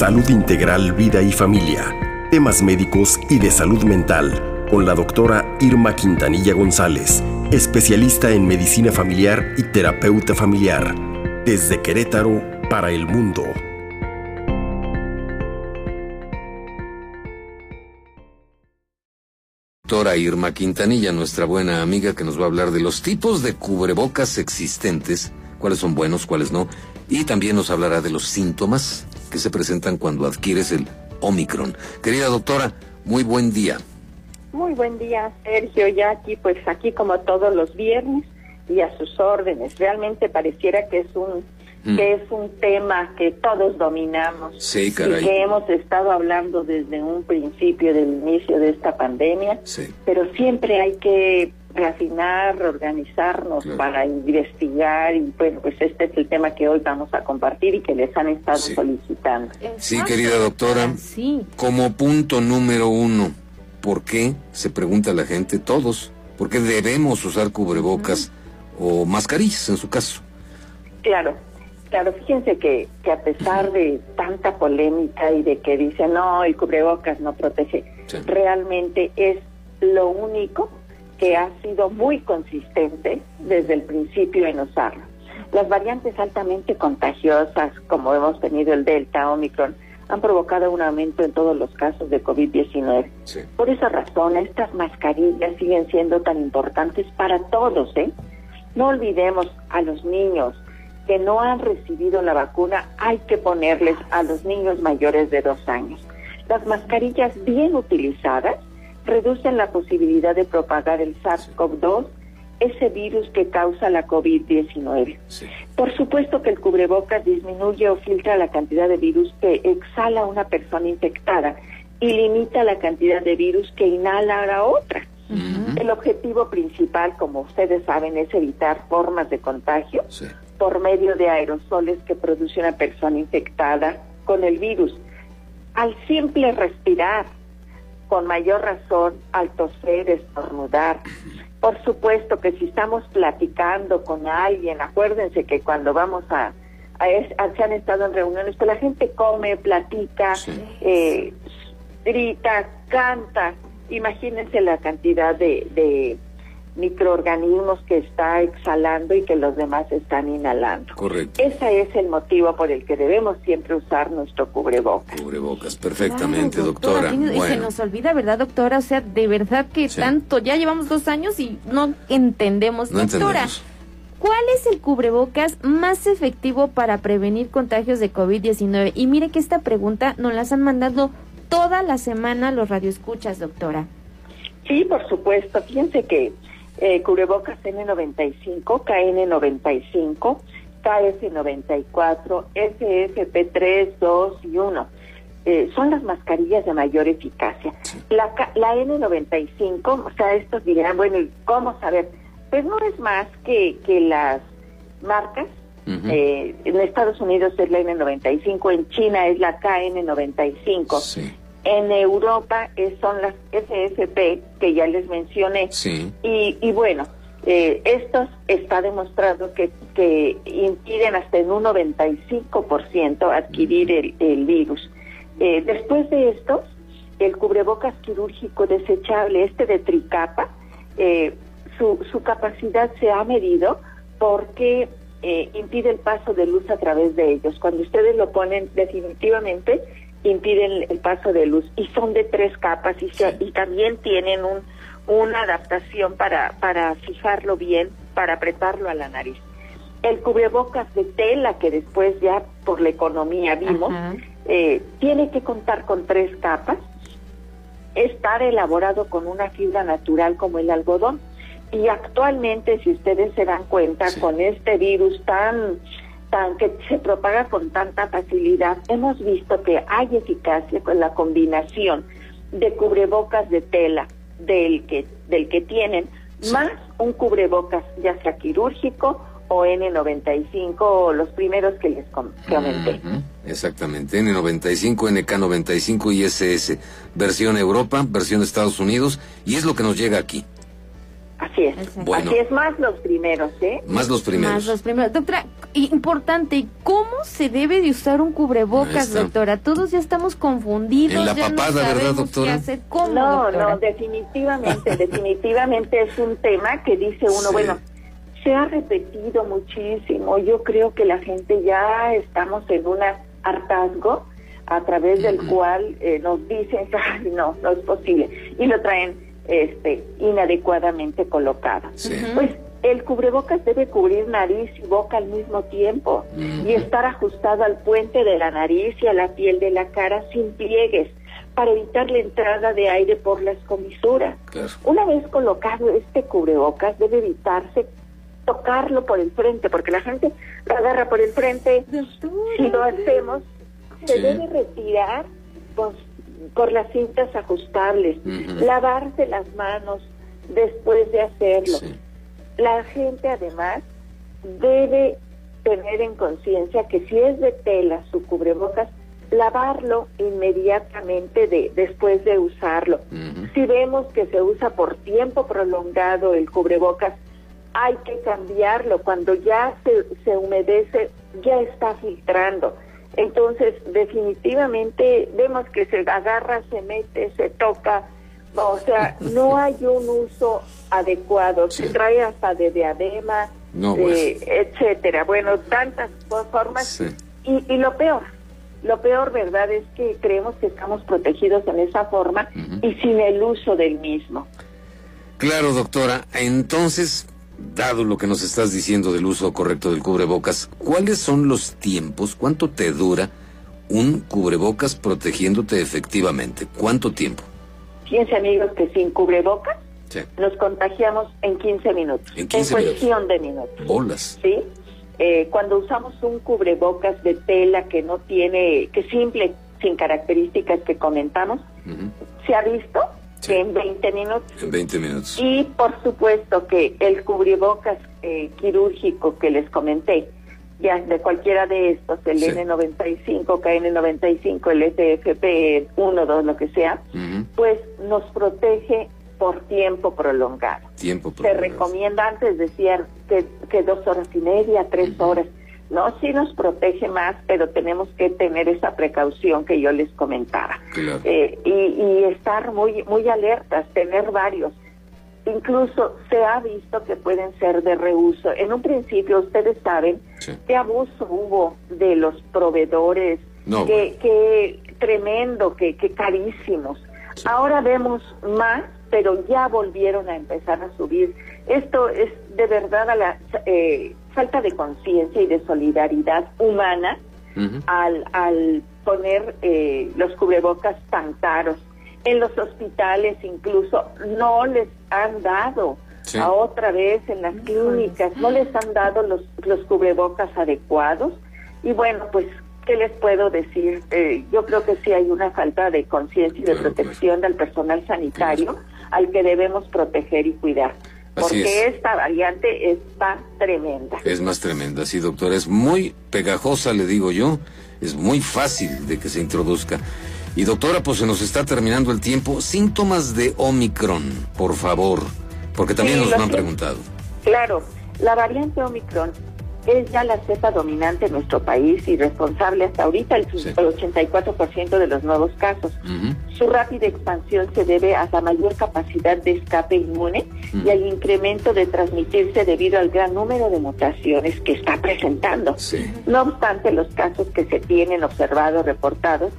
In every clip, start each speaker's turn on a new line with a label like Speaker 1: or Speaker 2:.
Speaker 1: Salud Integral, Vida y Familia, temas médicos y de salud mental, con la doctora Irma Quintanilla González, especialista en medicina familiar y terapeuta familiar, desde Querétaro para el mundo.
Speaker 2: Doctora Irma Quintanilla, nuestra buena amiga que nos va a hablar de los tipos de cubrebocas existentes, cuáles son buenos, cuáles no, y también nos hablará de los síntomas que se presentan cuando adquieres el Omicron. Querida doctora, muy buen día.
Speaker 3: Muy buen día, Sergio. Ya aquí, pues aquí como todos los viernes y a sus órdenes. Realmente pareciera que es un mm. que es un tema que todos dominamos
Speaker 2: sí, caray.
Speaker 3: y que hemos estado hablando desde un principio del inicio de esta pandemia.
Speaker 2: Sí.
Speaker 3: Pero siempre hay que reafinar, reorganizarnos para investigar y bueno, pues este es el tema que hoy vamos a compartir y que les han estado solicitando.
Speaker 2: Sí, querida doctora.
Speaker 4: Sí.
Speaker 2: Como punto número uno, ¿por qué, se pregunta la gente, todos, por qué debemos usar cubrebocas o mascarillas en su caso?
Speaker 3: Claro, claro, fíjense que, que a pesar de tanta polémica y de que dicen, no, el cubrebocas no protege, realmente es lo único que ha sido muy consistente desde el principio en usarlo. Las variantes altamente contagiosas, como hemos tenido el Delta, Omicron, han provocado un aumento en todos los casos de COVID-19. Por esa razón, estas mascarillas siguen siendo tan importantes para todos. ¿eh? No olvidemos a los niños que no han recibido la vacuna, hay que ponerles a los niños mayores de dos años. Las mascarillas bien utilizadas reducen la posibilidad de propagar el SARS-CoV-2, ese virus que causa la COVID-19. Por supuesto que el cubrebocas disminuye o filtra la cantidad de virus que exhala una persona infectada y limita la cantidad de virus que inhala a la otra. El objetivo principal, como ustedes saben, es evitar formas de contagio por medio de aerosoles que produce una persona infectada con el virus. Al simple respirar, con mayor razón al toser, estornudar. Por supuesto que si estamos platicando con alguien, acuérdense que cuando vamos a, a, se han estado en reuniones, pues la gente come, platica, eh, grita, canta. Imagínense la cantidad de, de microorganismos que está exhalando y que los demás están inhalando.
Speaker 2: Correcto.
Speaker 3: Ese es el motivo por el que debemos siempre usar nuestro cubrebocas.
Speaker 2: Cubrebocas, perfectamente, doctora.
Speaker 4: Se nos olvida, ¿verdad, doctora? O sea, de verdad que tanto, ya llevamos dos años y no entendemos, doctora. ¿Cuál es el cubrebocas más efectivo para prevenir contagios de COVID-19? Y mire que esta pregunta nos las han mandado toda la semana los radioescuchas, doctora.
Speaker 3: Sí, por supuesto. Fíjense que eh, cubrebocas N95, KN95, KS94, SFP3, 2 y 1. Eh, son las mascarillas de mayor eficacia. La, la N95, o sea, estos dirán, bueno, ¿cómo saber? Pues no es más que, que las marcas. eh, en Estados Unidos es la N95, en China es la KN95.
Speaker 2: Sí.
Speaker 3: En Europa son las SFP que ya les mencioné. Y, y bueno, eh, estos está demostrado que, que impiden hasta en un 95% adquirir el, el virus. Eh, después de estos, el cubrebocas quirúrgico desechable, este de tricapa, eh, su, su capacidad se ha medido porque eh, impide el paso de luz a través de ellos. Cuando ustedes lo ponen definitivamente, impiden el paso de luz y son de tres capas y, y también tienen un, una adaptación para, para fijarlo bien, para apretarlo a la nariz. El cubrebocas de tela que después ya por la economía vimos, eh, tiene que contar con tres capas, estar elaborado con una fibra natural como el algodón. Y actualmente, si ustedes se dan cuenta, con este virus tan tan que se propaga con tanta facilidad, hemos visto que hay eficacia con la combinación de cubrebocas de tela del que del que tienen más un cubrebocas ya sea quirúrgico o N95 o los primeros que les comenté.
Speaker 2: Exactamente, N95, NK95 y SS, versión Europa, versión Estados Unidos, y es lo que nos llega aquí.
Speaker 3: Así es. Así es, más los primeros, ¿eh?
Speaker 2: Más los primeros. Más
Speaker 4: los primeros. Doctora, importante, ¿cómo se debe de usar un cubrebocas, doctora? Todos ya estamos confundidos.
Speaker 2: En la papada, ¿verdad, doctora?
Speaker 3: no, no, definitivamente, definitivamente es un tema que dice uno, bueno, se ha repetido muchísimo. Yo creo que la gente ya estamos en un hartazgo a través del cual eh, nos dicen, ay, no, no es posible. Y lo traen este, inadecuadamente colocada. Pues el cubrebocas debe cubrir nariz y boca al mismo tiempo y estar ajustado al puente de la nariz y a la piel de la cara sin pliegues para evitar la entrada de aire por las comisuras. Una vez colocado este cubrebocas debe evitarse tocarlo por el frente porque la gente lo agarra por el frente. Si lo hacemos, se debe retirar con por las cintas ajustables, lavarse las manos después de hacerlo. La gente además debe tener en conciencia que si es de tela su cubrebocas, lavarlo inmediatamente de, después de usarlo. Si vemos que se usa por tiempo prolongado el cubrebocas, hay que cambiarlo. Cuando ya se, se humedece, ya está filtrando. Entonces, definitivamente vemos que se agarra, se mete, se toca, o sea, no hay un uso adecuado, se trae hasta de diadema, pues. etcétera. Bueno, tantas formas. Y, y lo peor, lo peor, ¿verdad? Es que creemos que estamos protegidos en esa forma y sin el uso del mismo.
Speaker 2: Claro, doctora. Entonces, dado lo que nos estás diciendo del uso correcto del cubrebocas, ¿cuáles son los tiempos? ¿Cuánto te dura un cubrebocas protegiéndote efectivamente? ¿Cuánto tiempo?
Speaker 3: Fíjense amigos que sin cubrebocas nos contagiamos en 15 minutos. En, 15 cuestión de minutos.
Speaker 2: Bolas.
Speaker 3: Sí. Eh, cuando usamos un cubrebocas de tela que no tiene, que simple, sin características que comentamos, ¿se ha visto? en 20 minutos.
Speaker 2: En 20 minutos.
Speaker 3: Y por supuesto que el cubrebocas eh, quirúrgico que les comenté, ya de cualquiera de estos, el N95, KN95, el SFP 1, 2, lo que sea, pues nos protege por tiempo prolongado.
Speaker 2: Tiempo prolongado.
Speaker 3: Se recomienda, antes decían que, que dos horas y media, tres horas. ¿no? Sí nos protege más, pero tenemos que tener esa precaución que yo les comentaba. Eh, y, estar muy, muy alertas, tener varios. Incluso se ha visto que pueden ser de reuso. En un principio, ustedes saben qué abuso hubo de los proveedores, que, tremendo, que, que carísimos. Ahora vemos más, pero ya volvieron a empezar a subir. Esto es de verdad a la... Eh, falta de conciencia y de solidaridad humana al, al poner eh, los cubrebocas tan caros. En los hospitales incluso no les han dado, a otra vez en las clínicas, no les han dado los, los cubrebocas adecuados. Y bueno, pues, ¿qué les puedo decir? Eh, yo creo que sí hay una falta de conciencia y de protección del personal sanitario al que debemos proteger y cuidar porque esta variante está tremenda.
Speaker 2: Es más tremenda, sí, doctora. Es muy pegajosa, le digo yo. Es muy fácil de que se introduzca. Y doctora, pues se nos está terminando el tiempo. Síntomas de Omicron, por favor, porque también nos lo han preguntado.
Speaker 3: Claro, la variante Omicron es ya la cepa dominante en nuestro país y responsable hasta ahorita el, 84% de los nuevos casos. Su rápida expansión se debe a la mayor capacidad de escape inmune y al incremento de transmitirse debido al gran número de mutaciones que está presentando. No obstante, los casos que se tienen observados, reportados,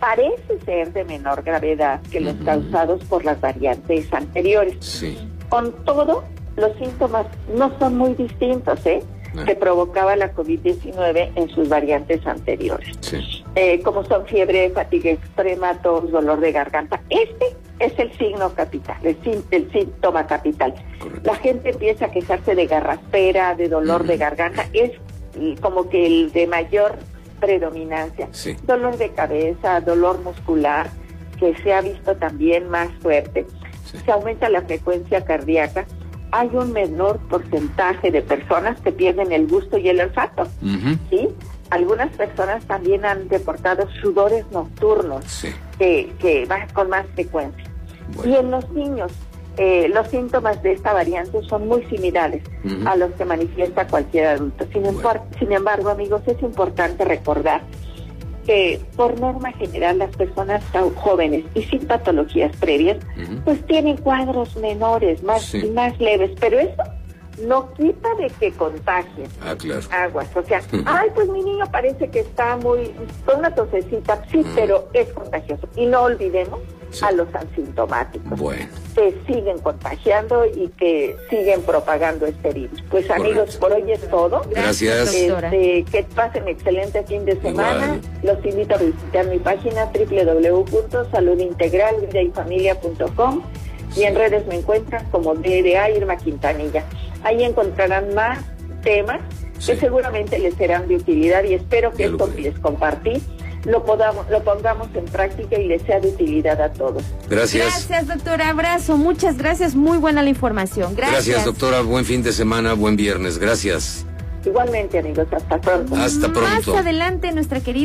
Speaker 3: parece ser de menor gravedad que los causados por las variantes anteriores. Con todo, los síntomas no son muy distintos, ¿eh? Que provocaba la COVID-19 en sus variantes anteriores, eh, como son fiebre, fatiga extrema, tos, dolor de garganta. Este es el signo capital, el, síntoma capital. La gente empieza a quejarse de garraspera, de dolor de garganta, es como que el de mayor predominancia. Dolor de cabeza, dolor muscular, que se ha visto también más fuerte. Se aumenta la frecuencia cardíaca hay un menor porcentaje de personas que pierden el gusto y el olfato. ¿sí? Algunas personas también han reportado sudores nocturnos que, que van con más frecuencia. Y en los niños, eh, los síntomas de esta variante son muy similares a los que manifiesta cualquier adulto. Sin, sin embargo, amigos, es importante recordar que por norma general las personas jóvenes y sin patologías previas, pues tienen cuadros menores, más, más leves, pero eso no quita de que contagien
Speaker 2: ah, claro.
Speaker 3: aguas. O sea, ay, pues mi niño parece que está muy, con una tosecita, sí, pero es contagioso. Y no olvidemos a los asintomáticos.
Speaker 2: Bueno.
Speaker 3: Que siguen contagiando y que siguen propagando este virus. Pues amigos, por hoy es todo.
Speaker 2: Gracias.
Speaker 3: Este, que pasen excelente fin de semana. Los invito a visitar mi página www.saludintegralvidayfamilia.com y en redes me encuentran como DDA Irma Quintanilla. Ahí encontrarán más temas que seguramente les serán de utilidad y espero que esto que les compartí lo, podamos, lo pongamos en práctica y les sea de utilidad a todos.
Speaker 2: Gracias.
Speaker 4: Gracias, doctora. Abrazo. Muchas gracias. Muy buena la información. Gracias.
Speaker 2: Gracias, doctora. Buen fin de semana, buen viernes. Gracias.
Speaker 3: Igualmente, amigos. Hasta pronto.
Speaker 2: Hasta pronto.
Speaker 4: Más adelante, nuestra querida.